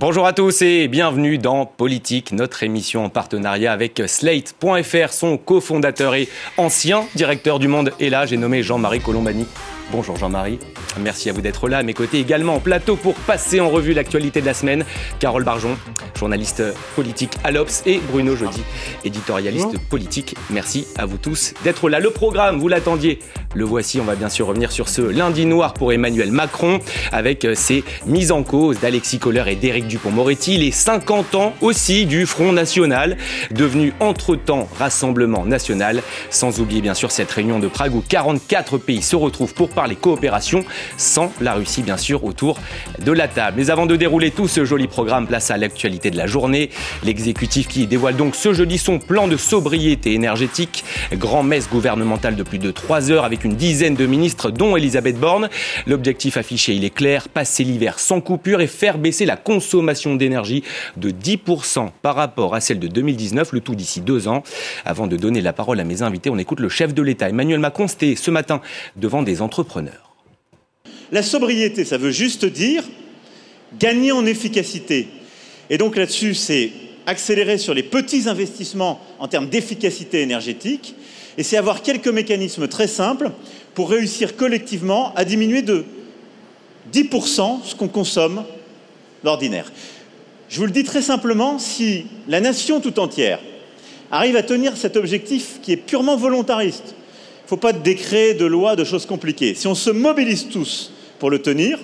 Bonjour à tous et bienvenue dans Politique, notre émission en partenariat avec Slate.fr. Son cofondateur et ancien directeur du Monde est là, j'ai nommé Jean-Marie Colombani. Bonjour Jean-Marie, merci à vous d'être là. À mes côtés également en plateau pour passer en revue l'actualité de la semaine, Carole Barjon, journaliste politique à l'Obs, et Bruno Jody, éditorialiste politique. Merci à vous tous d'être là. Le programme, vous l'attendiez, le voici. On va bien sûr revenir sur ce lundi noir pour Emmanuel Macron avec ses mises en cause d'Alexis Kohler et d'Éric Dupont-Moretti, les 50 ans aussi du Front National, devenu entre-temps Rassemblement National, sans oublier bien sûr cette réunion de Prague où 44 pays se retrouvent pour parler coopération, sans la Russie bien sûr autour de la table. Mais avant de dérouler tout ce joli programme, place à l'actualité de la journée. L'exécutif qui dévoile donc ce jeudi son plan de sobriété énergétique, grand messe gouvernementale de plus de 3 heures avec une dizaine de ministres dont Elisabeth Borne. L'objectif affiché, il est clair, passer l'hiver sans coupure et faire baisser la consommation d'énergie de 10% par rapport à celle de 2019, le tout d'ici deux ans. Avant de donner la parole à mes invités, on écoute le chef de l'État, Emmanuel Macron, c'était ce matin devant des entrepreneurs la sobriété, ça veut juste dire gagner en efficacité. Et donc là-dessus, c'est accélérer sur les petits investissements en termes d'efficacité énergétique, et c'est avoir quelques mécanismes très simples pour réussir collectivement à diminuer de 10% ce qu'on consomme d'ordinaire. Je vous le dis très simplement, si la nation tout entière arrive à tenir cet objectif qui est purement volontariste, ne faut pas de de loi, de choses compliquées. Si on se mobilise tous pour le tenir,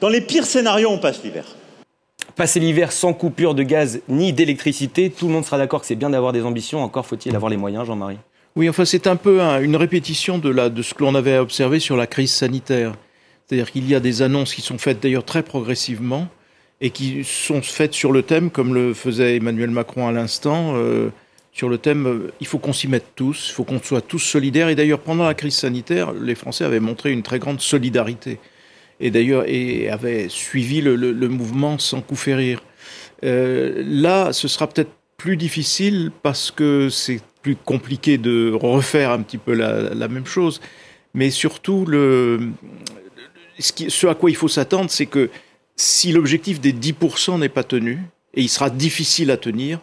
dans les pires scénarios, on passe l'hiver. Passer l'hiver sans coupure de gaz ni d'électricité, tout le monde sera d'accord que c'est bien d'avoir des ambitions, encore faut-il avoir les moyens, Jean-Marie Oui, enfin c'est un peu une répétition de, ce que l'on avait observé sur la crise sanitaire. C'est-à-dire qu'il y a des annonces qui sont faites d'ailleurs très progressivement et qui sont faites sur le thème, comme le faisait Emmanuel Macron à l'instant, euh, sur le thème euh, il faut qu'on s'y mette tous, il faut qu'on soit tous solidaires. Et d'ailleurs, pendant la crise sanitaire, les Français avaient montré une très grande solidarité. Et d'ailleurs, et avaient suivi le, mouvement sans coup férir. Euh, là, ce sera peut-être plus difficile parce que c'est plus compliqué de refaire un petit peu la, même chose. Mais surtout, le, ce, ce à quoi il faut s'attendre, c'est que si l'objectif des 10% n'est pas tenu, et il sera difficile à tenir,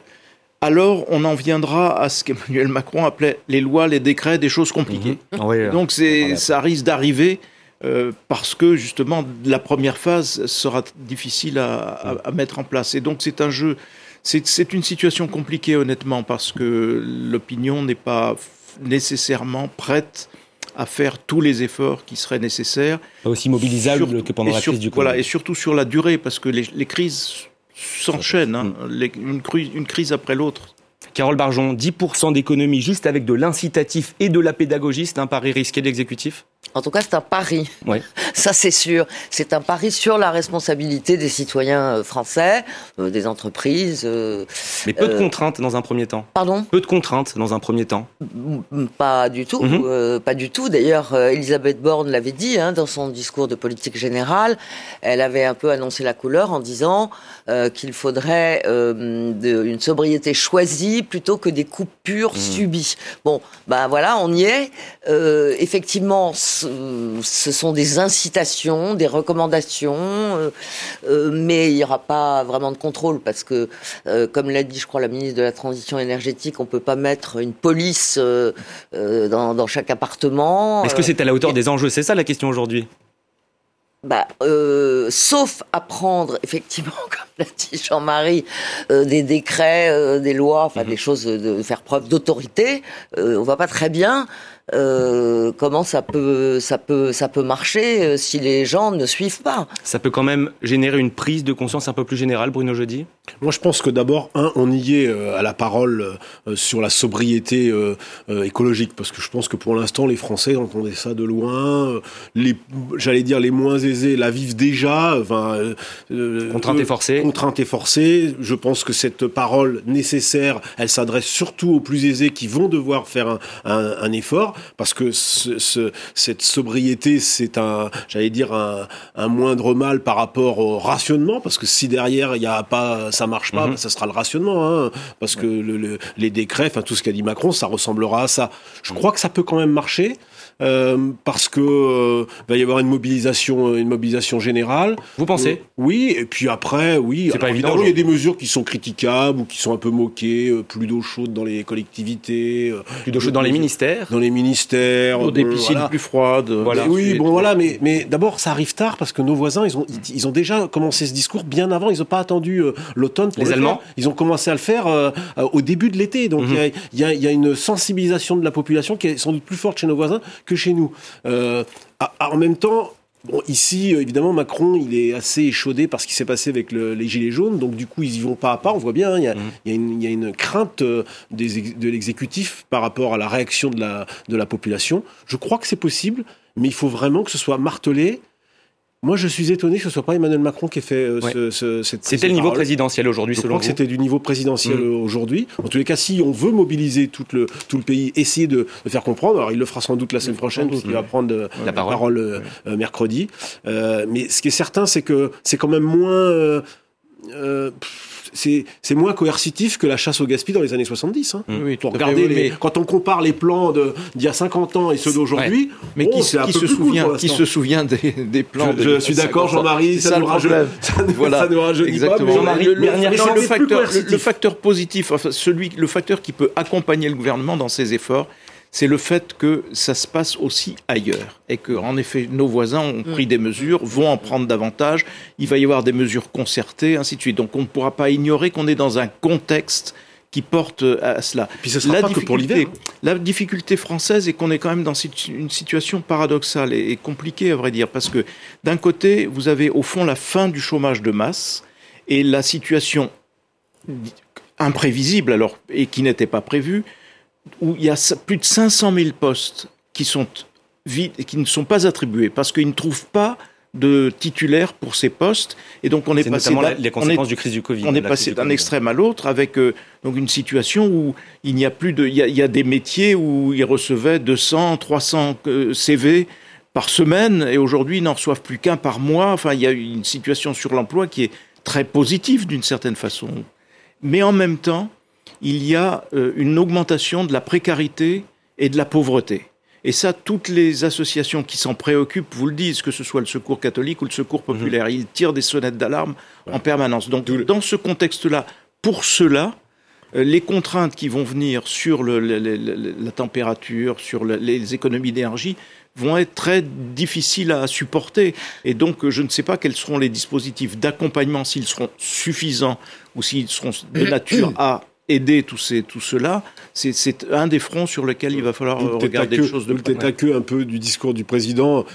alors on en viendra à ce qu'Emmanuel Macron appelait les lois, les décrets, des choses compliquées. Mhm. Donc ça risque d'arriver euh, parce que justement la première phase sera difficile à, mettre en place. Et donc c'est un jeu, c'est une situation compliquée honnêtement parce que l'opinion n'est pas nécessairement prête à faire tous les efforts qui seraient nécessaires. Pas aussi mobilisable que pendant la crise du Covid. Voilà, et surtout sur la durée, parce que les crises s'enchaînent, hein. une, une crise après l'autre. Carole Barjon, 10% d'économie juste avec de l'incitatif et de la pédagogie, c'est un pari risqué de l'exécutif? En tout cas, c'est un pari. Oui. Ça, c'est sûr. C'est un pari sur la responsabilité des citoyens euh, français, euh, des entreprises. Euh, Mais peu de contraintes dans un premier temps. Pardon Peu de contraintes dans un premier temps. Pas du tout. Mhm. pas du tout. D'ailleurs, Elisabeth Borne l'avait dit hein, dans son discours de politique générale. Elle avait un peu annoncé la couleur en disant qu'il faudrait une sobriété choisie plutôt que des coupures mhm. subies. Bon, ben voilà, on y est. effectivement, ce sont des incitations, des recommandations, euh, euh, mais il n'y aura pas vraiment de contrôle parce que, euh, comme l'a dit, je crois, la ministre de la Transition énergétique, on ne peut pas mettre une police dans, chaque appartement. Est-ce que c'est à la hauteur des enjeux? C'est ça la question aujourd'hui bah, sauf à prendre, effectivement, comme l'a dit Jean-Marie, des décrets, des lois, enfin mhm. des choses de faire preuve d'autorité, on va pas très bien. Euh, comment ça peut, ça peut, ça peut marcher euh, si les gens ne suivent pas. Ça peut quand même générer une prise de conscience un peu plus générale, Bruno Jeudi? Moi, je pense que d'abord, un, on y est euh, à la parole sur la sobriété écologique, parce que je pense que pour l'instant, les Français entendaient ça de loin. Les, j'allais dire, les moins aisés la vivent déjà. Enfin, contrainte et forcée. Contrainte et forcée. Je pense que cette parole nécessaire, elle s'adresse surtout aux plus aisés qui vont devoir faire un, un, un effort parce que ce, cette sobriété, c'est un, j'allais dire, un, un, moindre mal par rapport au rationnement, parce que si derrière il y a pas, ça marche pas, mhm. ça sera le rationnement, hein, parce que le, les décrets, enfin tout ce qu'a dit Macron, ça ressemblera à ça. Je crois que ça peut quand même marcher. Parce que va y avoir une mobilisation, une mobilisation générale. Vous pensez Oui, et puis après, oui. C'est pas évident. Il y a des mesures qui sont critiquables ou qui sont un peu moquées, plus d'eau chaude dans les collectivités, plus d'eau chaude dans les ministères, dans les ministères, des piscines plus froides. Voilà. Oui, bon voilà, mais mais d'abord ça arrive tard parce que nos voisins ils ont ils, ont déjà commencé ce discours bien avant. Ils n'ont pas attendu l'automne pour les Allemands. Ils ont commencé à le faire au début de l'été. Donc mhm. il y, a, y, a, une sensibilisation de la population qui est sans doute plus forte chez nos voisins que chez nous. Euh, en même temps, Bon, ici, euh, évidemment, Macron, il est assez échaudé par ce qui s'est passé avec les Gilets jaunes. Donc, du coup, ils y vont pas à pas. On voit bien, hein, mhm. il, y a, une, crainte euh, de l'exécutif par rapport à la réaction de la, de la population. Je crois que c'est possible, mais il faut vraiment que ce soit martelé moi, je suis étonné que ce soit pas Emmanuel Macron qui ait fait euh, ce, cette C'était le niveau présidentiel aujourd'hui, selon crois que c'était du niveau présidentiel mmh. aujourd'hui. En tous les cas, si on veut mobiliser tout le, tout le pays, essayer de, de faire comprendre, alors il le fera sans doute la semaine prochaine, puisqu'il va prendre euh, la parole, euh, mercredi. mais ce qui est certain, c'est que c'est quand même moins c'est moins coercitif que la chasse au gaspillage dans les années 70. Hein. Oui, Pour regarder les, quand on compare les plans d'il y a 50 ans et ceux d'aujourd'hui, mais qui, qui se souvient, qui se souvient des, des plans Je, je suis d'accord, Jean-Marie, ça, ça, nous rajeunit, voilà. Exactement. pas. Mais le, le, le, facteur, le, facteur, positif, enfin, celui, le facteur qui peut accompagner le gouvernement dans ses efforts, c'est le fait que ça se passe aussi ailleurs et que, en effet, nos voisins ont pris mm. des mesures, vont en prendre davantage. Il va y avoir des mesures concertées, ainsi de suite. Donc, on ne pourra pas ignorer qu'on est dans un contexte qui porte à cela. Puis ce sera la pas que pour l'hiver. La difficulté française est qu'on est quand même dans une situation paradoxale et, compliquée, à vrai dire, parce que d'un côté, vous avez au fond la fin du chômage de masse et la situation imprévisible alors et qui n'était pas prévue où il y a plus de 500 000 postes qui sont vides et qui ne sont pas attribués parce qu'ils ne trouvent pas de titulaires pour ces postes. Et donc on est, passé les conséquences du crise du Covid on est passé d'un extrême à l'autre avec euh, donc une situation où il n'y a plus de il y a, des métiers où ils recevaient 200 300 CV par semaine et aujourd'hui ils n'en reçoivent plus qu'un par mois. Enfin il y a une situation sur l'emploi qui est très positive d'une certaine façon. Mais en même temps il y a euh, une augmentation de la précarité et de la pauvreté. Et ça, toutes les associations qui s'en préoccupent vous le disent, que ce soit le secours catholique ou le secours populaire. Mhm. Ils tirent des sonnettes d'alarme en permanence. Donc, dans ce contexte-là, pour cela, euh, les contraintes qui vont venir sur la température, sur les économies d'énergie, vont être très difficiles à supporter. Et donc, je ne sais pas quels seront les dispositifs d'accompagnement, s'ils seront suffisants ou s'ils seront de nature à aider tout, ces, tout cela, c'est un des fronts sur lesquels il va falloir regarder les choses de près. Peut-être un peu du discours du président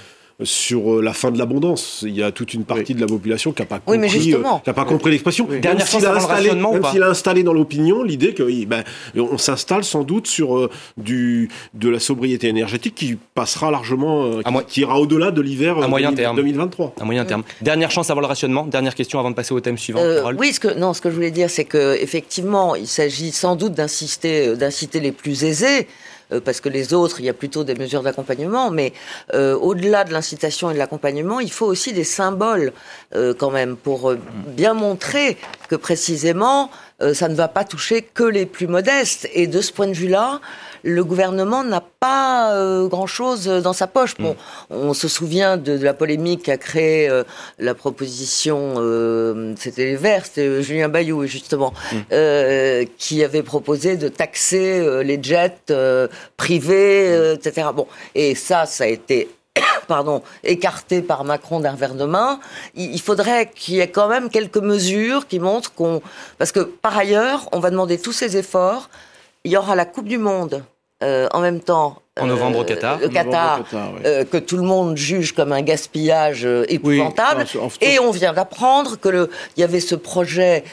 sur euh, la fin de l'abondance. Il y a toute une partie de la population qui n'a pas compris, euh, qui a pas compris l'expression. Oui. Même s'il a, installé, a installé dans l'opinion l'idée que ben, on s'installe sans doute sur euh, du, de la sobriété énergétique qui passera largement, qui, ira au-delà de l'hiver 2023. À moyen terme. Dernière chance avant le rationnement. Dernière question avant de passer au thème suivant. oui, ce que, non, ce que je voulais dire, c'est que effectivement, il s'agit sans doute d'insister, d'inciter les plus aisés parce que les autres, il y a plutôt des mesures d'accompagnement, mais euh, au-delà de l'incitation et de l'accompagnement, il faut aussi des symboles euh, quand même pour bien montrer que précisément, ça ne va pas toucher que les plus modestes. Et de ce point de vue-là, le gouvernement n'a pas euh, grand-chose dans sa poche. Bon, mm. on se souvient de, la polémique qu'a créé euh, la proposition, euh, c'était les Verts, c'était Julien Bayou justement, mm. qui avait proposé de taxer les jets privés, etc. Bon, et ça, ça a été pardon, écarté par Macron d'un verre de main, il faudrait qu'il y ait quand même quelques mesures qui montrent qu'on... Parce que par ailleurs, on va demander tous ces efforts. Il y aura la Coupe du Monde euh, en même temps. En novembre au euh, Qatar. Le Qatar, euh, que tout le monde juge comme un gaspillage épouvantable. et on vient d'apprendre qu'il y avait ce projet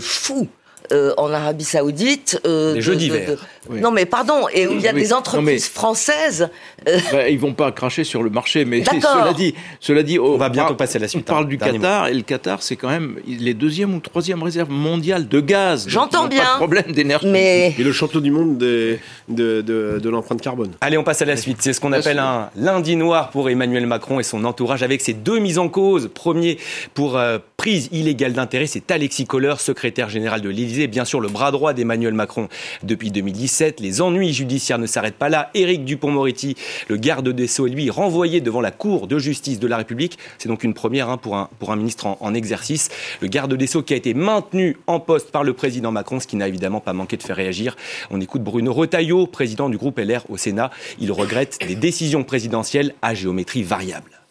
fou euh, en Arabie Saoudite. Euh, les jeux d'hiver. Non, mais pardon, et où il y a des entreprises françaises. Euh... Bah, ils vont pas cracher sur le marché, mais cela dit, cela dit, on va bientôt passer à la suite. On parle hein. du Qatar, et le Qatar, c'est quand même les deuxième ou troisième réserve mondiale de gaz. J'entends bien. Pas de problème d'énergie. Mais... Et le champion du monde de, de, de, l'empreinte carbone. Allez, on passe à la suite. C'est ce qu'on appelle un lundi noir pour Emmanuel Macron et son entourage, avec ses deux mises en cause. Premier pour euh, prise illégale d'intérêt. C'est Alexis Kohler, secrétaire général de l'Élysée, bien sûr le bras droit d'Emmanuel Macron depuis 2017. Les ennuis judiciaires ne s'arrêtent pas là. Éric Dupont-Moretti, le garde des Sceaux, lui, renvoyé devant la Cour de justice de la République. C'est donc une première hein, pour, un, ministre en, en exercice. Le garde des Sceaux qui a été maintenu en poste par le président Macron, ce qui n'a évidemment pas manqué de faire réagir. On écoute Bruno Retailleau, président du groupe LR au Sénat. Il regrette des décisions présidentielles à géométrie variable.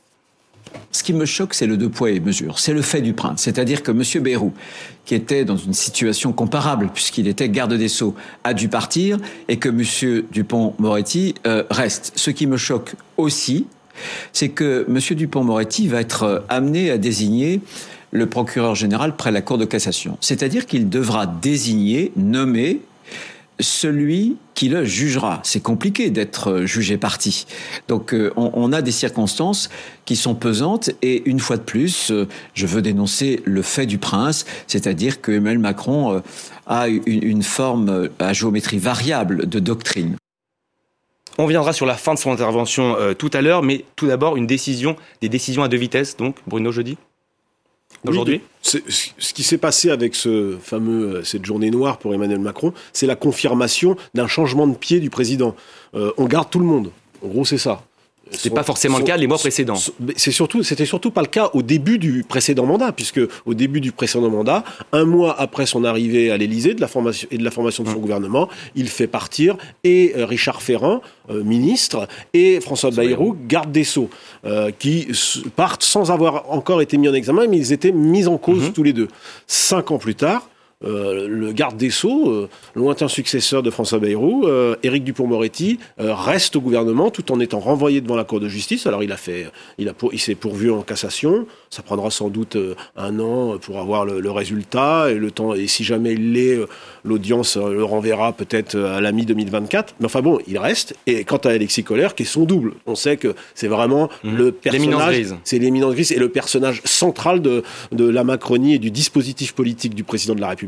Ce qui me choque, c'est le deux poids et mesures. C'est le fait du prince. C'est-à-dire que M. Bayrou, qui était dans une situation comparable, puisqu'il était garde des Sceaux, a dû partir et que M. Dupont-Moretti euh, reste. Ce qui me choque aussi, c'est que M. Dupont-Moretti va être euh, amené à désigner le procureur général près la Cour de cassation. C'est-à-dire qu'il devra désigner, nommer celui qui le jugera. C'est compliqué d'être jugé parti. Donc euh, on, a des circonstances qui sont pesantes et une fois de plus, euh, je veux dénoncer le fait du prince, c'est-à-dire que Emmanuel Macron euh, a une, forme à géométrie variable de doctrine. On viendra sur la fin de son intervention euh, tout à l'heure, mais tout d'abord une décision, des décisions à deux vitesses, donc Bruno jeudi? Aujourd'hui oui, Ce qui s'est passé avec ce fameux, cette journée noire pour Emmanuel Macron, c'est la confirmation d'un changement de pied du président. Euh, on garde tout le monde. En gros, c'est ça. C'est pas forcément le cas les mois précédents. C'est surtout, c'était surtout pas le cas au début du précédent mandat, puisque au début du précédent mandat, un mois après son arrivée à l'Élysée de la formation et de la formation de son mmh. gouvernement, il fait partir et euh, Richard Ferrand, euh, ministre, et François Bayrou, garde des sceaux, euh, qui partent sans avoir encore été mis en examen, mais ils étaient mis en cause mmh. tous les deux. Cinq ans plus tard, euh, le garde des Sceaux, euh, lointain successeur de François Bayrou, euh, Éric Dupont-Moretti, reste au gouvernement tout en étant renvoyé devant la Cour de justice. Alors il a fait, il, a, il s'est pourvu en cassation. Ça prendra sans doute un an pour avoir le, le, résultat et le temps. Et si jamais il l'est, l'audience le renverra peut-être à la mi-2024. Mais enfin bon, il reste. Et quant à Alexis Colère, qui est son double, on sait que c'est vraiment mmh. le personnage. C'est l'éminence grise et le personnage central de, de la Macronie et du dispositif politique du président de la République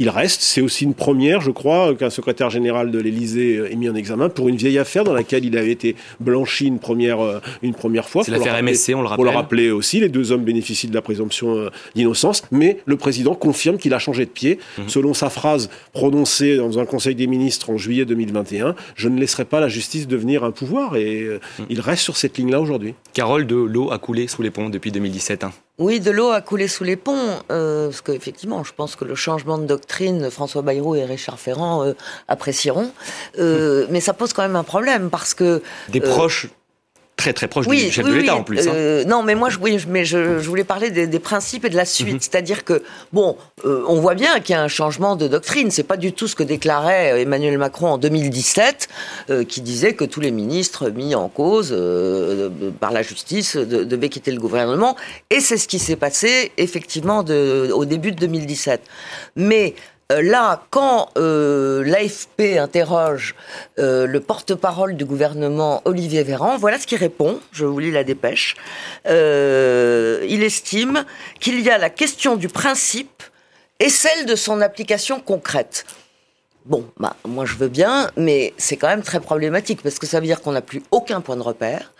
il reste. C'est aussi une première, je crois, qu'un secrétaire général de l'Élysée ait mis en examen pour une vieille affaire dans laquelle il avait été blanchi une première, euh, une première fois. C'est l'affaire MSC, on le rappelle. Pour le rappeler aussi, les deux hommes bénéficient de la présomption euh, d'innocence, mais le président confirme qu'il a changé de pied. Mmh. Selon sa phrase prononcée dans un conseil des ministres en juillet 2021, je ne laisserai pas la justice devenir un pouvoir et mmh. il reste sur cette ligne-là aujourd'hui. Carole, de l'eau a coulé sous les ponts depuis 2017. Hein. Oui, de l'eau a coulé sous les ponts, euh, parce qu'effectivement, je pense que le changement de doctrine, François Bayrou et Richard Ferrand euh, apprécieront, euh, mais ça pose quand même un problème, parce que... Des proches très très proche oui, du chef oui, de l'État oui. en plus. Hein. Euh, non, mais moi, je, oui, mais je, je voulais parler des, des, principes et de la suite. Mm -hmm. C'est-à-dire que, bon, euh, on voit bien qu'il y a un changement de doctrine. C'est pas du tout ce que déclarait Emmanuel Macron en 2017, euh, qui disait que tous les ministres mis en cause euh, par la justice de, devaient quitter le gouvernement. Et c'est ce qui s'est passé, effectivement, de, au début de 2017. Mais euh, là, quand euh, l'AFP interroge euh, le porte-parole du gouvernement, Olivier Véran, voilà ce qu'il répond. Je vous lis la dépêche. Euh, il estime qu'il y a la question du principe et celle de son application concrète. Bon, bah, moi je veux bien, mais c'est quand même très problématique parce que ça veut dire qu'on n'a plus aucun point de repère,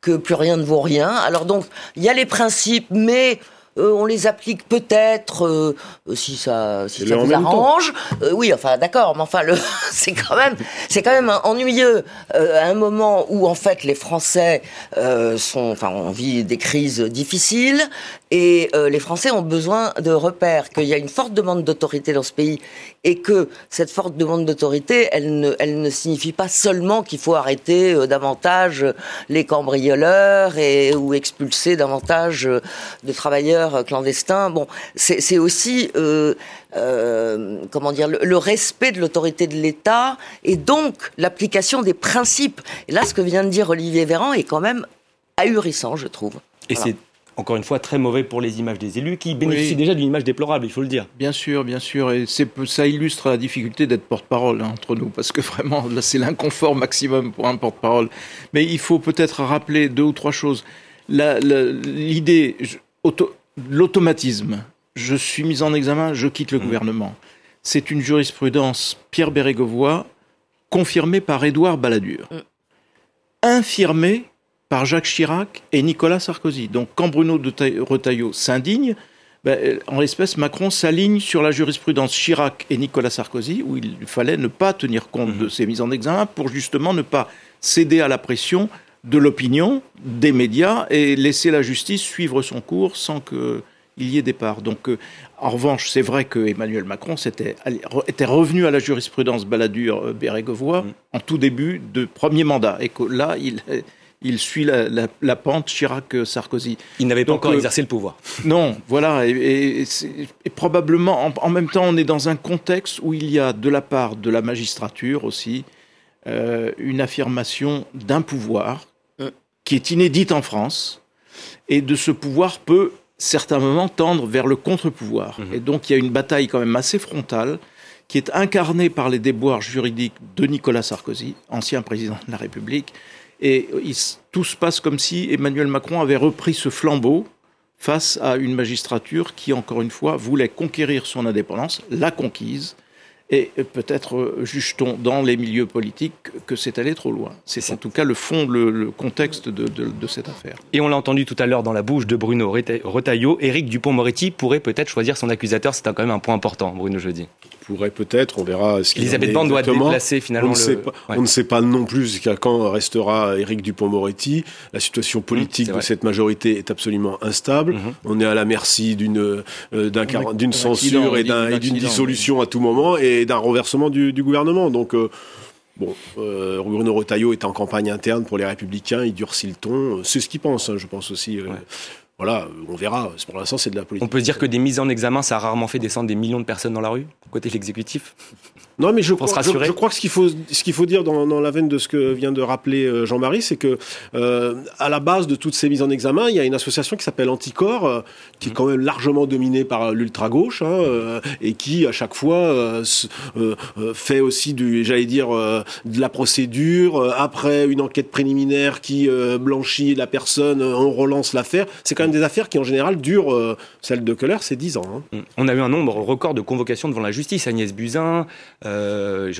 que plus rien ne vaut rien. Alors donc, il y a les principes, mais euh, on les applique peut-être euh, si ça si ça vous arrange. Euh, oui, enfin d'accord, mais enfin le c'est quand même c'est quand même ennuyeux à un moment où en fait les Français sont enfin on vit des crises difficiles et les Français ont besoin de repères qu'il y a une forte demande d'autorité dans ce pays et que cette forte demande d'autorité elle ne elle ne signifie pas seulement qu'il faut arrêter davantage les cambrioleurs et ou expulser davantage de travailleurs clandestins. Bon, c'est aussi euh, euh, comment dire le, le respect de l'autorité de l'État et donc l'application des principes. Et là, ce que vient de dire Olivier Véran est quand même ahurissant, je trouve. Et voilà. c'est encore une fois très mauvais pour les images des élus qui bénéficient oui. déjà d'une image déplorable, il faut le dire. Bien sûr, bien sûr, et ça illustre la difficulté d'être porte-parole hein, entre nous, parce que vraiment, là, c'est l'inconfort maximum pour un porte-parole. Mais il faut peut-être rappeler deux ou trois choses. L'idée, l'automatisme. Je suis mis en examen, je quitte le mmh. gouvernement. C'est une jurisprudence Pierre Bérégovoy confirmée par Édouard Balladur, mmh. infirmée par Jacques Chirac et Nicolas Sarkozy. Donc quand Bruno de Retailleau s'indigne, ben, en l'espèce, Macron s'aligne sur la jurisprudence Chirac et Nicolas Sarkozy, où il fallait ne pas tenir compte de mhm. ces mises en examen pour justement ne pas céder à la pression de l'opinion, des médias, et laisser la justice suivre son cours sans qu'il y ait départ. Donc, euh, en revanche, c'est vrai que Emmanuel Macron était, était revenu à la jurisprudence Balladur-Bérégovoy mhm. en tout début de premier mandat, et que là, il il suit la, pente Chirac-Sarkozy. Il n'avait pas encore euh, exercé le pouvoir. Non, voilà. Et, probablement, en, même temps, on est dans un contexte où il y a de la part de la magistrature aussi euh, une affirmation d'un pouvoir euh. qui est inédite en France. Et de ce pouvoir peut, certains moments, tendre vers le contre-pouvoir. Mhm. Et donc, il y a une bataille quand même assez frontale qui est incarnée par les déboires juridiques de Nicolas Sarkozy, ancien président de la République, et tout se passe comme si Emmanuel Macron avait repris ce flambeau face à une magistrature qui, encore une fois, voulait conquérir son indépendance, l'a conquise, et peut-être euh, juge-t-on dans les milieux politiques que c'est allé trop loin. C'est en tout cas le fond, le, contexte de, de, cette affaire. Et on l'a entendu tout à l'heure dans la bouche de Bruno Retailleau, Éric Dupont-Moretti pourrait peut-être choisir son accusateur. C'est quand même un point important, Bruno Jeudi pourrait peut-être, on verra ce qu'il Elisabeth Borne doit déplacer finalement. On ne, sait pas, on ne sait pas non plus jusqu'à quand restera Éric Dupont-Moretti. La situation mmh, politique de cette majorité est absolument instable. Mmh. On est à la merci d'une euh, d'une censure et d'une dissolution à tout moment et d'un renversement du, gouvernement. Donc euh, Bon, euh, Bruno Retailleau est en campagne interne pour les Républicains, il durcit le ton. C'est ce qu'il pense, hein, je pense aussi. Euh, voilà, on verra. Pour l'instant, c'est de la politique. On peut dire que des mises en examen, ça a rarement fait descendre des millions de personnes dans la rue, côté de l'exécutif? Non, mais je, crois, je, crois que ce qu'il faut, ce qu'il faut dire dans, dans, la veine de ce que vient de rappeler euh, Jean-Marie, c'est que euh, à la base de toutes ces mises en examen, il y a une association qui s'appelle Anticor, euh, qui est mmh. quand même largement dominée par l'ultra-gauche, hein, et qui, à chaque fois, fait aussi du, j'allais dire, de la procédure. après une enquête préliminaire qui blanchit la personne, on relance l'affaire. C'est quand même des affaires qui, en général, durent. celle de Keller, c'est 10 ans. Hein. Mmh. On a eu un nombre record de convocations devant la justice. Agnès Buzyn, euh,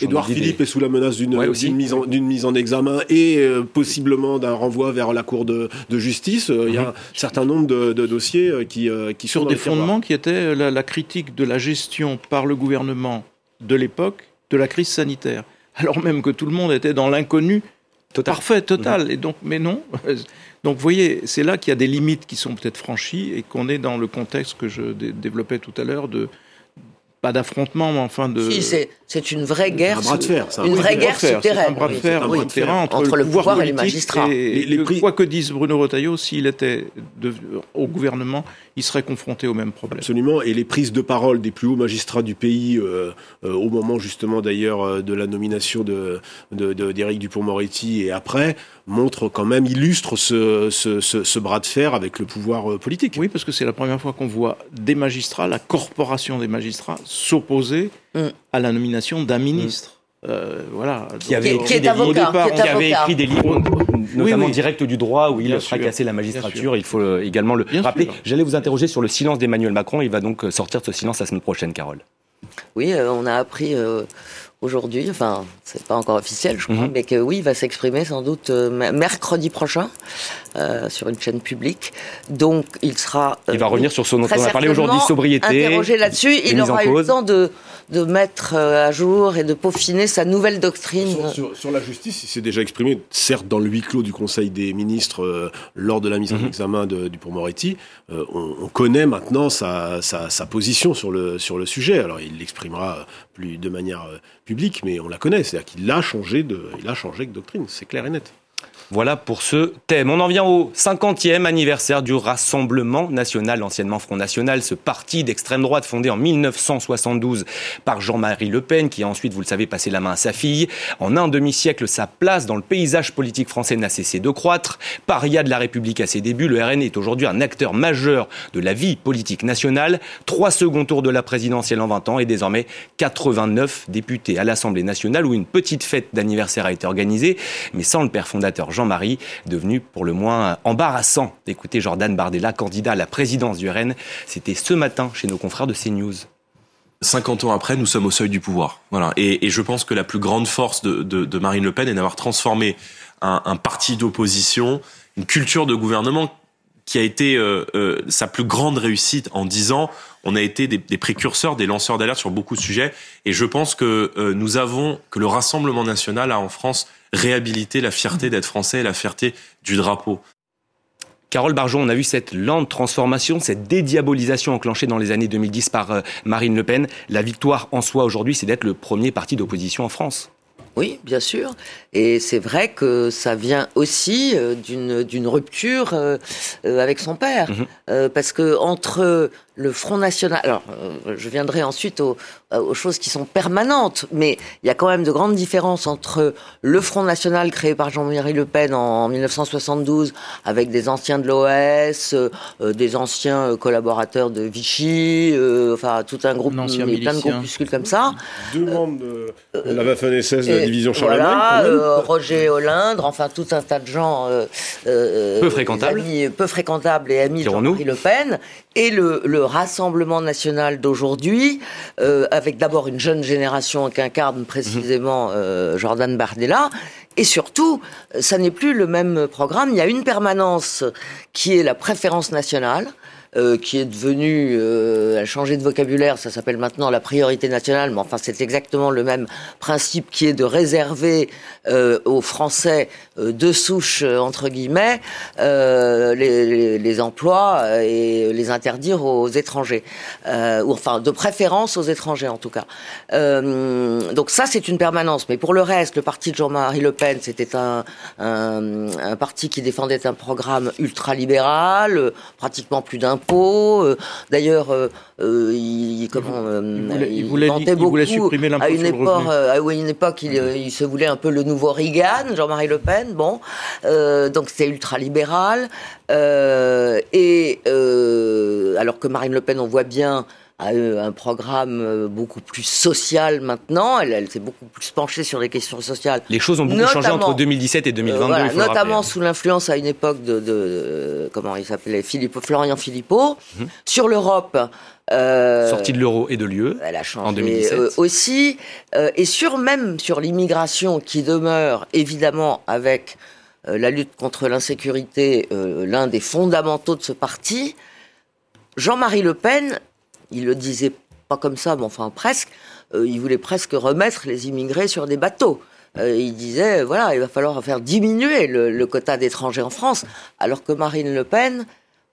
Édouard Philippe est sous la menace d'une mise, en, mise en examen et euh, possiblement d'un renvoi vers la Cour de, justice. Euh, il y a mhm. un certain nombre de, dossiers qui, qui Sur des fondements qui étaient la, critique de la gestion par le gouvernement de l'époque de la crise sanitaire. Alors même que tout le monde était dans l'inconnu parfait, total. Mhm. Et donc, mais non. Donc, vous voyez, c'est là qu'il y a des limites qui sont peut-être franchies et qu'on est dans le contexte que je développais tout à l'heure de, pas d'affrontement, mais enfin de. Si, c'est une vraie guerre. Un bras de fer, Une vraie guerre souterraine. Un bras de fer, entre, le pouvoir, et les magistrats. Et, Quoi que dise Bruno Retailleau, s'il était au gouvernement, il serait confronté au même problème. Absolument. Et les prises de parole des plus hauts magistrats du pays, euh, euh, au moment justement d'ailleurs euh, de la nomination de d'Éric Dupont-Moretti et après, montrent quand même, illustrent ce, ce, ce, bras de fer avec le pouvoir politique. Oui, parce que c'est la première fois qu'on voit des magistrats, la corporation des magistrats, s'opposer mm. à la nomination d'un ministre. Euh, voilà. Qui avait, écrit des livres, qui avait écrit des livres, notamment direct du droit, où il a fracassé la magistrature. Il faut euh, également le rappeler. J'allais vous interroger sur le silence d'Emmanuel Macron. Il va donc euh, sortir de ce silence la semaine prochaine, Carole. Oui, on a appris aujourd'hui, enfin, c'est pas encore officiel, je crois, mhm. mais que oui, il va s'exprimer sans doute mercredi prochain sur une chaîne publique. Donc, il sera. il va revenir sur ce dont on a parlé aujourd'hui, sobriété. Interrogé là-dessus, il aura eu le temps de de mettre euh, à jour et de peaufiner sa nouvelle doctrine. Sur, la justice, il s'est déjà exprimé, certes dans le huis clos du Conseil des ministres euh, lors de la mise en mhm. examen de, du Pour-Moretti. Euh, on, connaît maintenant sa, sa, position sur le, sur le sujet. Alors il l'exprimera plus de manière publique, mais on la connaît. C'est-à-dire qu'il a changé de, il a changé de doctrine, c'est clair et net. Voilà pour ce thème. On en vient au 50e anniversaire du Rassemblement national, anciennement Front National, ce parti d'extrême droite fondé en 1972 par Jean-Marie Le Pen, qui a ensuite, vous le savez, passé la main à sa fille. En un demi-siècle, sa place dans le paysage politique français n'a cessé de croître. Paria de la République à ses débuts, le RN est aujourd'hui un acteur majeur de la vie politique nationale. Trois seconds tours de la présidentielle en 20 ans et désormais 89 députés à l'Assemblée nationale où une petite fête d'anniversaire a été organisée, mais sans le père fondateur Jean Jean-Marie, devenu pour le moins embarrassant d'écouter Jordan Bardella, candidat à la présidence du RN. C'était ce matin chez nos confrères de CNews. 50 ans après, nous sommes au seuil du pouvoir. Voilà. Et, je pense que la plus grande force de, Marine Le Pen est d'avoir transformé un, parti d'opposition, une culture de gouvernement qui a été sa plus grande réussite en dix ans. On a été des, des précurseurs, des lanceurs d'alerte sur beaucoup de sujets, et je pense que nous avons, que le Rassemblement national a en France réhabilité la fierté d'être français et la fierté du drapeau. Carole Barjon, on a vu cette lente transformation, cette dédiabolisation enclenchée dans les années 2010 par euh, Marine Le Pen. La victoire en soi aujourd'hui, c'est d'être le premier parti d'opposition en France. Oui, bien sûr. Et c'est vrai que ça vient aussi euh, d'une rupture euh, avec son père. Mhm. parce que entre le Front National. Alors, euh, je viendrai ensuite aux, aux, choses qui sont permanentes, mais il y a quand même de grandes différences entre le Front National créé par Jean-Marie Le Pen en, 1972, avec des anciens de l'OS, euh, des anciens collaborateurs de Vichy, euh, enfin tout un groupe, plein de groupuscules comme ça. Deux membres de, la Waffen-SS de la division Charlemagne. Voilà, Roger Hollindre, enfin tout un tas de gens peu fréquentables, peu fréquentables et amis de Jean-Marie Le Pen, et le, le Rassemblement national d'aujourd'hui, euh, avec d'abord une jeune génération qu'incarne précisément mhm. euh, Jordan Bardella, et surtout, ça n'est plus le même programme. Il y a une permanence qui est la préférence nationale, euh, qui est devenue, euh, a changé de vocabulaire, ça s'appelle maintenant la priorité nationale, mais enfin c'est exactement le même principe qui est de réserver euh, aux Français euh, de souche entre guillemets les, les, les, emplois et les interdire aux étrangers, ou enfin de préférence aux étrangers en tout cas. donc ça c'est une permanence, mais pour le reste, le parti de Jean-Marie Le Pen, c'était un, un, un parti qui défendait un programme ultralibéral, pratiquement plus d'impôts euh, d'ailleurs, euh, euh, il, comment, il, voulait, beaucoup supprimer à une époque, à une époque, il, se voulait un peu le nouveau Reagan, Jean-Marie Le Pen. Bon, donc c'est ultra libéral. et alors que Marine Le Pen, on voit bien a un programme euh, beaucoup plus social maintenant. Elle, s'est beaucoup plus penchée sur les questions sociales. Les choses ont beaucoup changé entre 2017 et 2022. Euh, notamment sous l'influence à une époque de, comment il s'appelait Philippe, Florian Philippot. Mhm. Sur l'Europe, euh, Sortie de l'euro et de l'UE elle a changé en 2017. Euh, aussi, et sur même sur l'immigration qui demeure évidemment avec la lutte contre l'insécurité l'un des fondamentaux de ce parti. Jean-Marie Le Pen il le disait pas comme ça, mais enfin presque, euh, il voulait presque remettre les immigrés sur des bateaux. Euh, il disait, voilà, il va falloir faire diminuer le, quota d'étrangers en France, alors que Marine Le Pen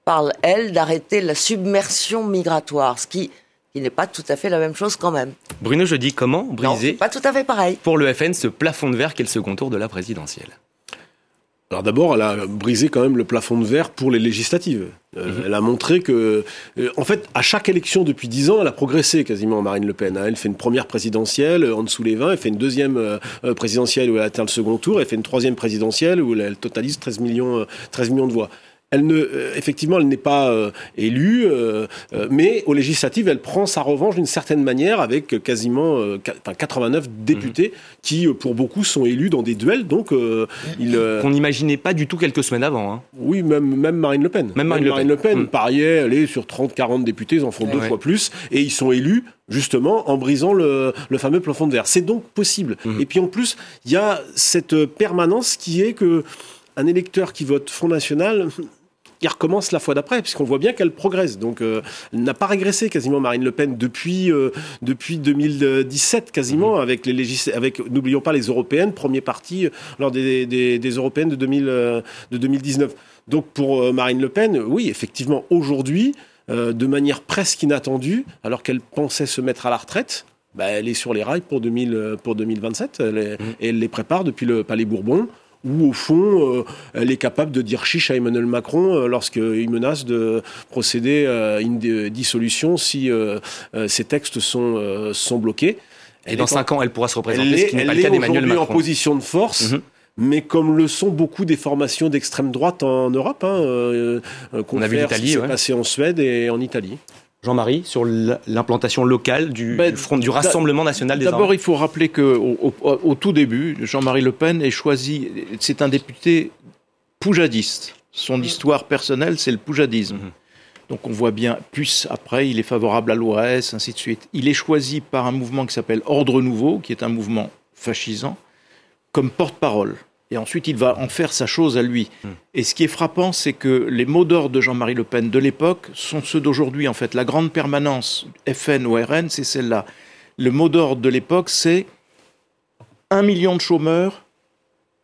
parle, elle, d'arrêter la submersion migratoire, ce qui, qui n'est pas tout à fait la même chose quand même. Bruno, je dis comment briser Pas tout à fait pareil. Pour le FN, ce plafond de verre qui est le second tour de la présidentielle? Alors d'abord, elle a brisé quand même le plafond de verre pour les législatives. Euh, mhm. Elle a montré que, euh, en fait, à chaque élection depuis dix ans, elle a progressé quasiment, Marine Le Pen. Hein. Elle fait une première présidentielle euh, en dessous les 20, elle fait une deuxième présidentielle où elle atteint le second tour, elle fait une troisième présidentielle où elle totalise 13 millions, 13 millions de voix. Elle ne, euh, effectivement, elle n'est pas euh, élue, euh, mais aux législatives, elle prend sa revanche d'une certaine manière avec quasiment 89 députés mhm. qui, pour beaucoup, sont élus dans des duels. Donc, il qu'on n'imaginait pas du tout quelques semaines avant. Hein. Oui, même, même Marine Le Pen. Même Marine, Le Pen, mhm. pariait aller sur 30-40 députés, ils en font deux fois plus, et ils sont élus justement en brisant le, le fameux plafond de verre. C'est donc possible. Mhm. Et puis en plus, il y a cette permanence qui est que un électeur qui vote Front National il recommence la fois d'après, puisqu'on voit bien qu'elle progresse. Donc, euh, elle n'a pas régressé quasiment Marine Le Pen depuis, euh, depuis 2017, quasiment, mhm. avec les avec, n'oublions pas les européennes, premier parti euh, lors des, des, des européennes de, 2000, de 2019. Donc, pour Marine Le Pen, oui, effectivement, aujourd'hui, de manière presque inattendue, alors qu'elle pensait se mettre à la retraite, bah, elle est sur les rails pour, 2000, pour 2027, elle mhm. et elle les prépare depuis le Palais Bourbon où au fond, euh, elle est capable de dire chiche à Emmanuel Macron euh, lorsqu'il menace de procéder à une dissolution si euh, ces textes sont, sont bloqués. Et dans cinq ans, elle pourra se représenter, ce qui n'est pas le cas d'Emmanuel Macron. en position de force. Mhm. mais comme le sont beaucoup des formations d'extrême droite en Europe, hein, on a vu l'Italie, ouais. passé en Suède et en Italie. Jean-Marie, sur l'implantation locale du, ben, front, du Rassemblement national des D'abord, il faut rappeler qu'au au, tout début, Jean-Marie Le Pen est choisi, c'est un député poujadiste. Son histoire personnelle, c'est le poujadisme. Mhm. Donc on voit bien, plus après, il est favorable à l'OAS, ainsi de suite. Il est choisi par un mouvement qui s'appelle Ordre Nouveau, qui est un mouvement fascisant, comme porte-parole. Et ensuite, il va en faire sa chose à lui. Hmm. Et ce qui est frappant, c'est que les mots d'ordre de Jean-Marie Le Pen de l'époque sont ceux d'aujourd'hui. En fait, la grande permanence FN ou RN, c'est celle-là. Le mot d'ordre de l'époque, c'est un million de chômeurs,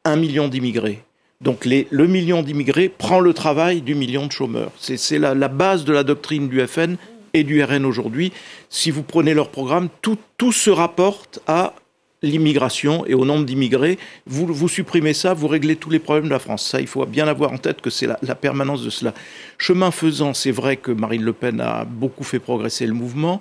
un million d'immigrés. Donc le million d'immigrés prend le travail du million de chômeurs. C'est la, base de la doctrine du FN et du RN aujourd'hui. Si vous prenez leur programme, tout, tout se rapporte à l'immigration et au nombre d'immigrés. Vous, vous supprimez ça, vous réglez tous les problèmes de la France. Ça, il faut bien avoir en tête que c'est la, la, permanence de cela. Chemin faisant, c'est vrai que Marine Le Pen a beaucoup fait progresser le mouvement.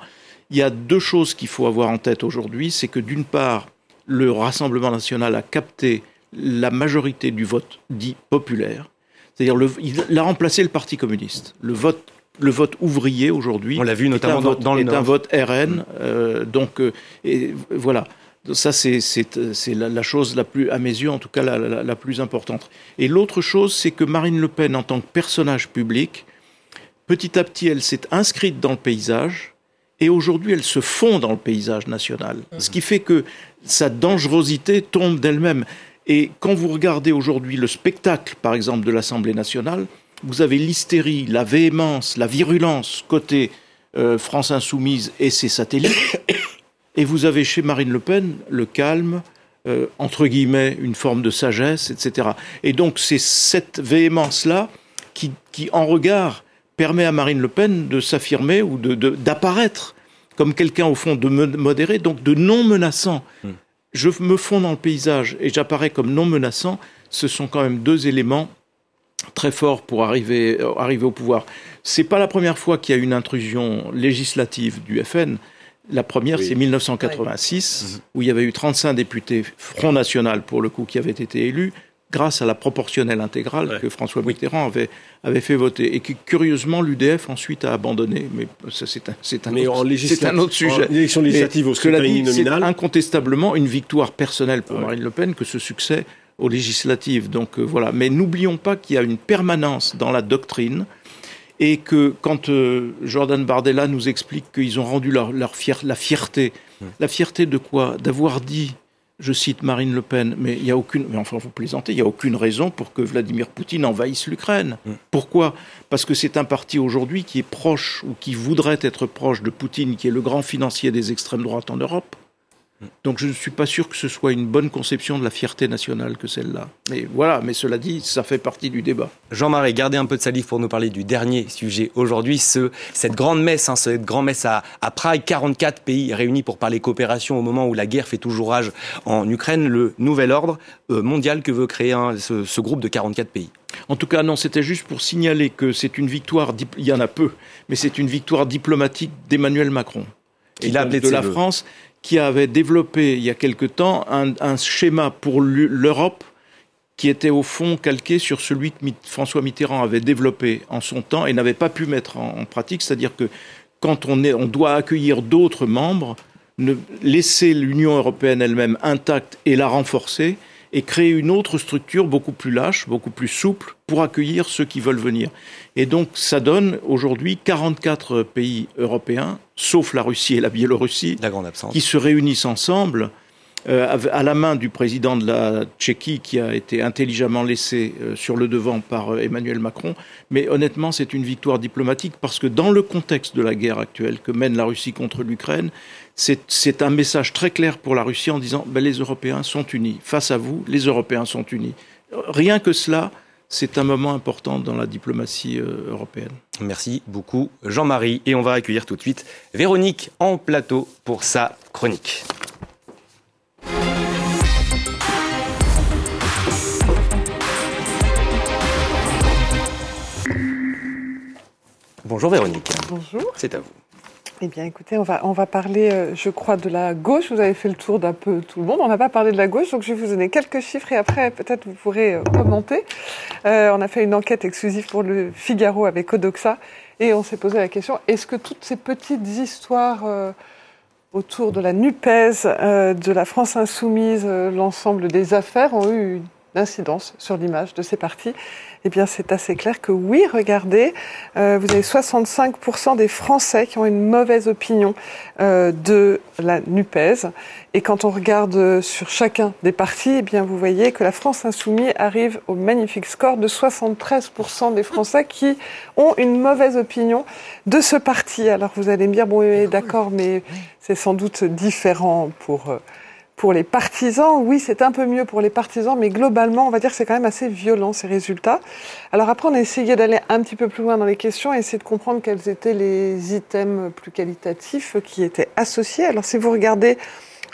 Il y a deux choses qu'il faut avoir en tête aujourd'hui. C'est que d'une part, le Rassemblement national a capté la majorité du vote dit populaire. C'est-à-dire, il a remplacé le Parti communiste. Le vote le vote ouvrier aujourd'hui. On l'a vu notamment dans, le est un vote RN. Euh, donc, euh, et voilà. Ça, c'est la, la, chose la plus, à mes yeux, en tout cas, la, la plus importante. Et l'autre chose, c'est que Marine Le Pen, en tant que personnage public, petit à petit, elle s'est inscrite dans le paysage, et aujourd'hui, elle se fond dans le paysage national. Ce qui fait que sa dangerosité tombe d'elle-même. Et quand vous regardez aujourd'hui le spectacle, par exemple, de l'Assemblée nationale, vous avez l'hystérie, la véhémence, la virulence côté euh, France insoumise et ses satellites, et vous avez chez Marine Le Pen le calme, euh, entre guillemets, une forme de sagesse, etc. Et donc c'est cette véhémence-là qui, qui, en regard, permet à Marine Le Pen de s'affirmer ou d'apparaître de, comme quelqu'un au fond de modéré, donc de non menaçant. Hmm. Je me fonds dans le paysage et j'apparais comme non menaçant. Ce sont quand même deux éléments très fort pour arriver, euh, arriver au pouvoir. C'est pas la première fois qu'il y a une intrusion législative du FN. La première, c'est 1986, où il y avait eu 35 députés Front National, pour le coup, qui avaient été élus, grâce à la proportionnelle intégrale que François Mitterrand avait, avait fait voter. Et que, curieusement, l'UDF ensuite a abandonné. Mais ça, c'est un, c'est un, autre, c'est un autre sujet. En élection législative au scrutin C'est incontestablement une victoire personnelle pour Marine Le Pen que ce succès aux législatives. Donc euh, voilà. Mais n'oublions pas qu'il y a une permanence dans la doctrine et que quand euh, Jordan Bardella nous explique qu'ils ont rendu leur, leur la fierté, mmh. la fierté de quoi? D'avoir dit, je cite Marine Le Pen, mais il y a aucune, mais enfin vous plaisantez, il n'y a aucune raison pour que Vladimir Poutine envahisse l'Ukraine. Mmh. Pourquoi? Parce que c'est un parti aujourd'hui qui est proche ou qui voudrait être proche de Poutine, qui est le grand financier des extrêmes droites en Europe. Donc je ne suis pas sûr que ce soit une bonne conception de la fierté nationale que celle-là. Mais voilà, mais cela dit, ça fait partie du débat. Jean-Marie, gardez un peu de salive pour nous parler du dernier sujet aujourd'hui, ce, cette grande messe, hein, cette grande messe à, Prague, 44 pays réunis pour parler coopération au moment où la guerre fait toujours rage en Ukraine, le nouvel ordre euh, mondial que veut créer ce, ce groupe de 44 pays. En tout cas, non, c'était juste pour signaler que c'est une victoire, il y en a peu, mais c'est une victoire diplomatique d'Emmanuel Macron. Et de, de la France qui avait développé il y a quelque temps un, schéma pour l'Europe qui était au fond calqué sur celui que François Mitterrand avait développé en son temps et n'avait pas pu mettre en, pratique, c'est-à-dire que quand on, doit accueillir d'autres membres, laisser l'Union européenne elle-même intacte et la renforcer, et créer une autre structure beaucoup plus lâche, beaucoup plus souple pour accueillir ceux qui veulent venir. Et donc ça donne aujourd'hui 44 pays européens, sauf la Russie et la Biélorussie, qui se réunissent ensemble euh, à la main du président de la Tchéquie qui a été intelligemment laissé euh, sur le devant par euh, Emmanuel Macron. Mais honnêtement, c'est une victoire diplomatique parce que dans le contexte de la guerre actuelle que mène la Russie contre l'Ukraine, c'est un message très clair pour la Russie en disant ben, les Européens sont unis. Face à vous, les Européens sont unis. Rien que cela, c'est un moment important dans la diplomatie euh, européenne. Merci beaucoup Jean-Marie. Et on va accueillir tout de suite Véronique en plateau pour sa chronique. Bonjour Véronique. Bonjour. C'est à vous. Eh bien, écoutez, on va, on va parler, euh, je crois, de la gauche. Vous avez fait le tour d'un peu tout le monde. On n'a pas parlé de la gauche, donc je vais vous donner quelques chiffres et après, peut-être, vous pourrez euh, commenter. Euh, on a fait une enquête exclusive pour le Figaro avec Odoxa et on s'est posé la question est-ce que toutes ces petites histoires autour de la NUPES, de la France insoumise, l'ensemble des affaires ont eu d'incidence sur l'image de ces partis Eh bien, c'est assez clair que oui, regardez, euh, vous avez 65% des Français qui ont une mauvaise opinion euh, de la NUPES. Et quand on regarde sur chacun des partis, eh bien, vous voyez que la France insoumise arrive au magnifique score de 73% des Français qui ont une mauvaise opinion de ce parti. Alors, vous allez me dire, bon, oui, d'accord, mais c'est sans doute différent pour... Euh, pour les partisans, oui, c'est un peu mieux pour les partisans, mais globalement, on va dire que c'est quand même assez violent ces résultats. Alors après, on a essayé d'aller un petit peu plus loin dans les questions et essayer de comprendre quels étaient les items plus qualitatifs qui étaient associés. Alors si vous regardez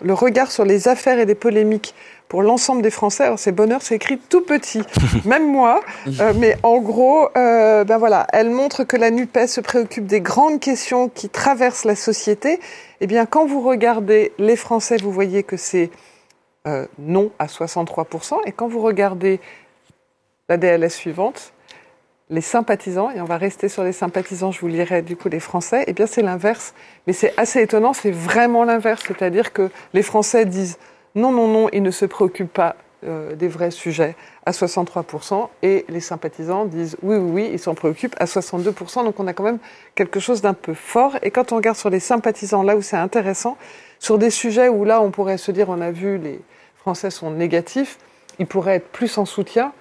le regard sur les affaires et les polémiques pour l'ensemble des Français. Alors c'est bonheur, c'est écrit tout petit, même moi. Euh, mais en gros, euh, ben voilà, elle montre que la Nupes se préoccupe des grandes questions qui traversent la société. Eh bien, quand vous regardez les Français, vous voyez que c'est euh, non à 63%. Et quand vous regardez la DLS suivante, les sympathisants, et on va rester sur les sympathisants, je vous lirai du coup les Français, eh bien c'est l'inverse. Mais c'est assez étonnant, c'est vraiment l'inverse. C'est-à-dire que les Français disent non, non, non, ils ne se préoccupent pas euh, des vrais sujets à 63%, et les sympathisants disent oui, oui, oui, ils s'en préoccupent à 62%, donc on a quand même quelque chose d'un peu fort. Et quand on regarde sur les sympathisants, là où c'est intéressant, sur des sujets où là on pourrait se dire on a vu les Français sont négatifs, ils pourraient être plus en soutien,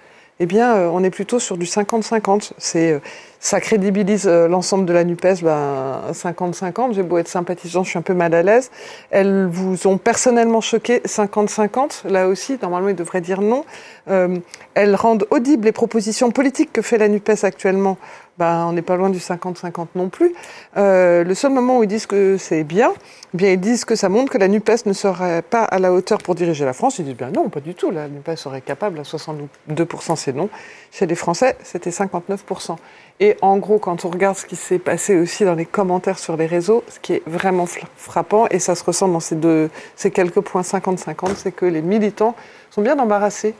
eh bien, euh, on est plutôt sur du 50-50. C'est, euh, ça crédibilise euh, l'ensemble de la NUPES, ben, 50-50. J'ai beau être sympathisant, je suis un peu mal à l'aise. Elles vous ont personnellement choqué 50-50. Là aussi, normalement, ils devraient dire non. elles rendent audibles les propositions politiques que fait la NUPES actuellement. Ben, on n'est pas loin du 50-50 non plus. le seul moment où ils disent que c'est bien, eh bien, ils disent que ça montre que la NUPES ne serait pas à la hauteur pour diriger la France. Ils disent bien non, pas du tout. La NUPES serait capable à 62%, c'est non. Chez les Français, c'était 59%. Et en gros, quand on regarde ce qui s'est passé aussi dans les commentaires sur les réseaux, ce qui est vraiment frappant, et ça se ressent dans ces, deux, ces quelques points 50-50, c'est que les militants sont bien embarrassés.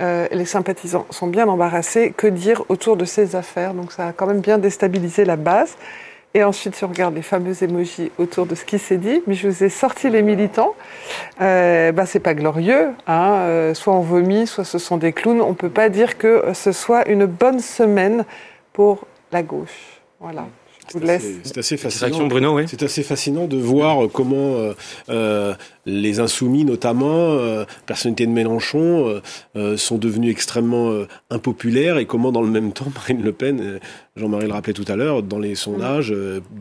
Euh, les sympathisants sont bien embarrassés. Que dire autour de ces affaires? Donc ça a quand même bien déstabilisé la base. Et ensuite, si on regarde les fameux emojis autour de ce qui s'est dit, mais je vous ai sorti les militants. Euh, bah, c'est pas glorieux, hein. Euh, soit on vomit, soit ce sont des clowns. On peut pas dire que ce soit une bonne semaine pour la gauche. Voilà. C'est assez, fascinant. Bruno, C'est assez fascinant de voir comment euh, euh, les insoumis, notamment euh, personnalités de Mélenchon, sont devenus extrêmement impopulaires et comment, dans le même temps, Marine Le Pen, Jean-Marie le rappelait tout à l'heure, dans les sondages,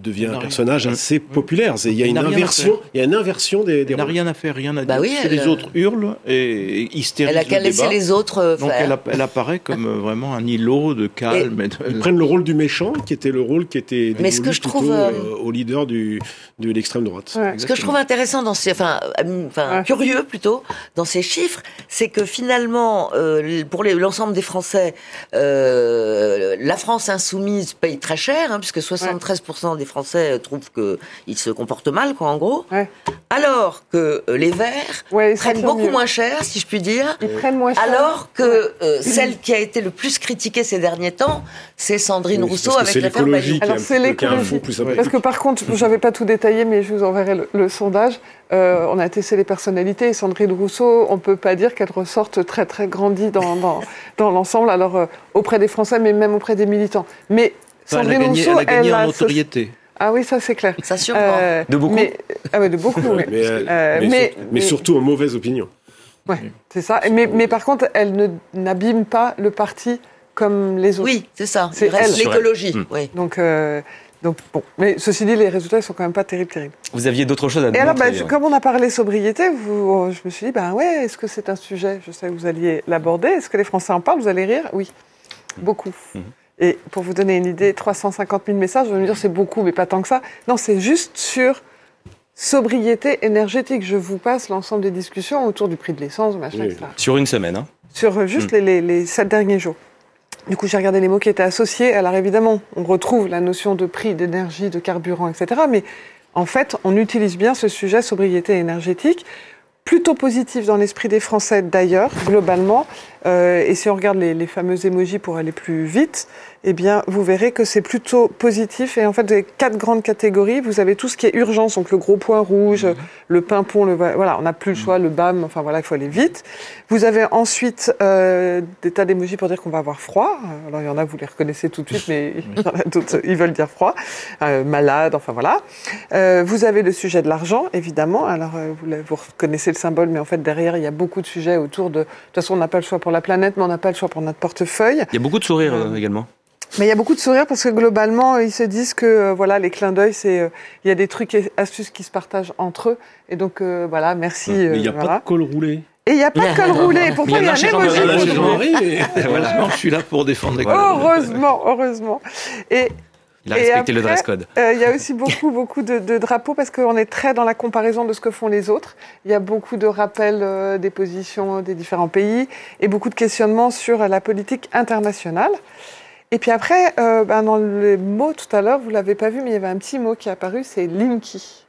devient un personnage assez populaire. Il y a une inversion. Il y a une inversion des. des n'a rien à faire, rien à bah dire. les autres hurlent et hystérisent Elle a qu'à laisser les autres. Donc elle, elle, apparaît comme vraiment un îlot de calme. Et... Ils prennent le rôle du méchant, qui était le rôle qui était mais ce que je trouve euh, au leader du, de l'extrême droite. Ce que je trouve intéressant dans ces, enfin, euh, enfin curieux plutôt dans ces chiffres, c'est que finalement, euh, pour l'ensemble des Français, euh, la France insoumise paye très cher, hein, puisque 73% des Français trouvent qu'ils se comportent mal, quoi, en gros. Alors que les Verts prennent beaucoup moins cher, si je puis dire. Ils prennent moins cher. Alors que celle qui a été le plus critiquée ces derniers temps, c'est Sandrine Rousseau avec l'affaire Bailly. Alors c'est l'écologie. Parce que par contre, j'avais pas tout détaillé, mais je vous enverrai le, sondage. Euh, on a testé les personnalités. Et Sandrine Rousseau, on peut pas dire qu'elle ressorte très très grandie dans, dans, dans l'ensemble. Alors euh, auprès des Français, mais même auprès des militants. Mais Sandrine elle a gagné, Rousseau, elle a gagné en notoriété. Ah oui, ça c'est clair. Ça surprend. Euh, de beaucoup. Mais, ah ouais, de beaucoup. mais, mais, mais, surtout en mauvaise opinion. Ouais, c'est ça. Mais, mais par contre, elle n'abîme pas le parti comme les autres. Oui, c'est ça. C'est l'écologie. Oui. Donc, donc bon, mais ceci dit, les résultats ils sont quand même pas terribles, terribles. Vous aviez d'autres choses à dire. Et alors, bah, hein. comme on a parlé sobriété, vous, je me suis dit, ben ouais, est-ce que c'est un sujet Je sais que vous alliez l'aborder? Est-ce que les Français en parlent? Vous allez rire? Oui, beaucoup. Mhm. Et pour vous donner une idée, 350 000 messages, vous allez me dire c'est beaucoup, mais pas tant que ça. Non, c'est juste sur sobriété énergétique. Je vous passe l'ensemble des discussions autour du prix de l'essence, machin, etc. Sur une semaine, hein Sur euh, juste mhm. les, les, les sept derniers jours. Du coup, j'ai regardé les mots qui étaient associés. Alors évidemment, on retrouve la notion de prix, d'énergie, de carburant, etc. Mais en fait, on utilise bien ce sujet sobriété énergétique plutôt positif dans l'esprit des Français d'ailleurs, globalement. Euh, et si on regarde les, les fameux emojis pour aller plus vite, eh bien, vous verrez que c'est plutôt positif. Et en fait, vous avez quatre grandes catégories. Vous avez tout ce qui est urgence, donc le gros point rouge, mmh. le pimpon, le voilà, on n'a plus le choix, le BAM, enfin voilà, il faut aller vite. Vous avez ensuite euh, des tas d'émojis pour dire qu'on va avoir froid. Alors il y en a, vous les reconnaissez tout de suite, mais il y en a d'autres, ils veulent dire froid, euh, malade, enfin voilà. Vous avez le sujet de l'argent, évidemment. Alors vous, vous, reconnaissez le symbole, mais en fait derrière il y a beaucoup de sujets autour de. De toute façon, on n'a pas le choix pour la planète, mais on n'a pas le choix pour notre portefeuille. Il y a beaucoup de sourires euh, également. Mais il y a beaucoup de sourires parce que globalement, ils se disent que euh, voilà, les clins d'œil, c'est euh, il y a des trucs et astuces qui se partagent entre eux. Et donc euh, voilà, merci. Mais il n'y a voilà. pas de col roulé. Et il n'y a pas de col roulé. Pourtant, il y a un émoji. Heureusement, je suis là pour défendre les cols. Heureusement, heureusement. Et il a respecté après, le dress code. Il euh, y a aussi beaucoup, beaucoup de, de drapeaux parce qu'on est très dans la comparaison de ce que font les autres. Il y a beaucoup de rappels euh, des positions des différents pays et beaucoup de questionnements sur la politique internationale. Et puis après, euh, ben dans les mots tout à l'heure, vous l'avez pas vu, mais il y avait un petit mot qui est apparu, c'est Linky.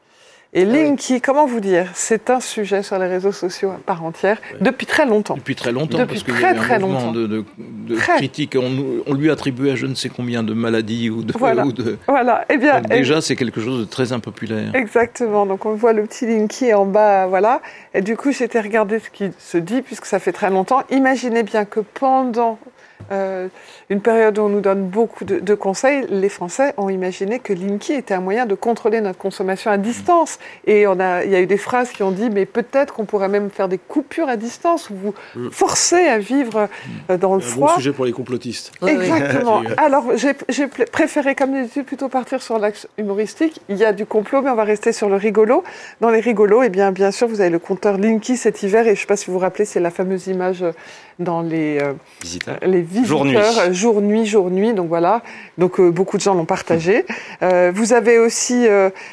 Et Linky, oui. comment vous dire, c'est un sujet sur les réseaux sociaux à part entière oui. depuis très longtemps. Depuis très longtemps, depuis parce qu'il très, y un mouvement de, de, de critique. On, on, lui attribuait je ne sais combien de maladies ou de. Voilà. Ou de... voilà. Eh bien, Donc déjà, c'est quelque chose de très impopulaire. Exactement. Donc on voit le petit Linky en bas, voilà. Et du coup, j'étais regarder ce qui se dit, puisque ça fait très longtemps. Imaginez bien que pendant euh, une période où on nous donne beaucoup de, de, conseils, les Français ont imaginé que Linky était un moyen de contrôler notre consommation à distance. Et on a, il y a eu des phrases qui ont dit, mais peut-être qu'on pourrait même faire des coupures à distance, ou vous mmh. forcer à vivre euh, dans le un froid. bon sujet pour les complotistes. Exactement. Alors, j'ai préféré, comme d'habitude, plutôt partir sur l'axe humoristique. Il y a du complot, mais on va rester sur le rigolo. Dans les rigolos, eh bien, bien sûr, vous avez le compteur Linky cet hiver, et je ne sais pas si vous vous rappelez, c'est la fameuse image dans les, euh, visiteurs. les visiteurs, jour-nuit, jour-nuit. Donc voilà, donc euh, beaucoup de gens l'ont partagé. Euh, vous avez aussi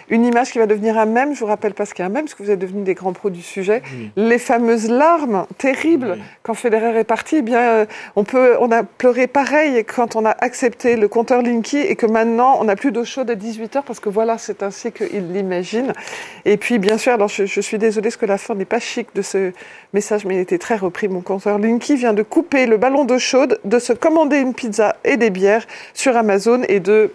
une image qui va devenir un mème. Je vous rappelle pas ce qu'est un mème, parce que vous êtes devenus des grands pros du sujet. Oui. Les fameuses larmes terribles oui. quand Federer est parti. Eh bien, on peut, on a pleuré pareil quand on a accepté le compteur Linky et que maintenant on n'a plus d'eau chaude à 18 h parce que voilà, c'est ainsi qu'il l'imagine. Et puis bien sûr, alors je, je suis désolée parce que la fin n'est pas chic de ce message, mais il était très repris. Mon compteur Linky vient de couper le ballon d'eau chaude, de se commander une pizza et des bières sur Amazon et de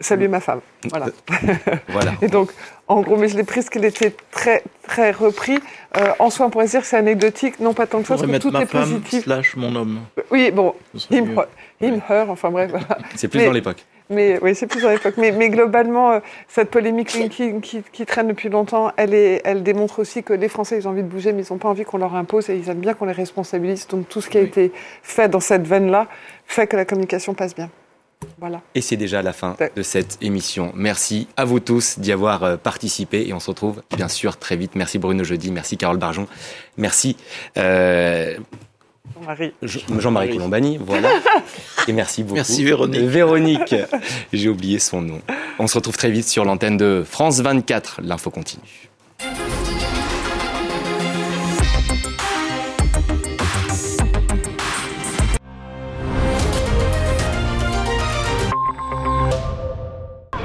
saluer ma femme. Voilà. voilà. Et donc, en gros, mais je l'ai pris parce qu'il était très, très repris. Euh, en soi, on pourrait dire que c'est anecdotique, non pas tant que ça, parce que tout ma est femme positif. slash mon homme. Oui, bon, him, him, her, enfin bref. Voilà. C'est plus mais, dans l'époque. Mais oui, c'est plus dans l'époque. Mais, mais, globalement, euh, cette polémique qui, qui, qui, traîne depuis longtemps, elle, est, elle démontre aussi que les Français, ils ont envie de bouger, mais ils n'ont pas envie qu'on leur impose et ils aiment bien qu'on les responsabilise. Donc tout ce qui a oui. été fait dans cette veine-là fait que la communication passe bien. Voilà. Et c'est déjà la fin de cette émission. Merci à vous tous d'y avoir euh, participé et on se retrouve bien sûr très vite. Merci Bruno Jeudi, merci Carole Barjon, merci euh, Jean-Marie Jean Colombani, voilà. Et merci beaucoup. Merci Véronique. Véronique, j'ai oublié son nom. On se retrouve très vite sur l'antenne de France 24. L'info continue.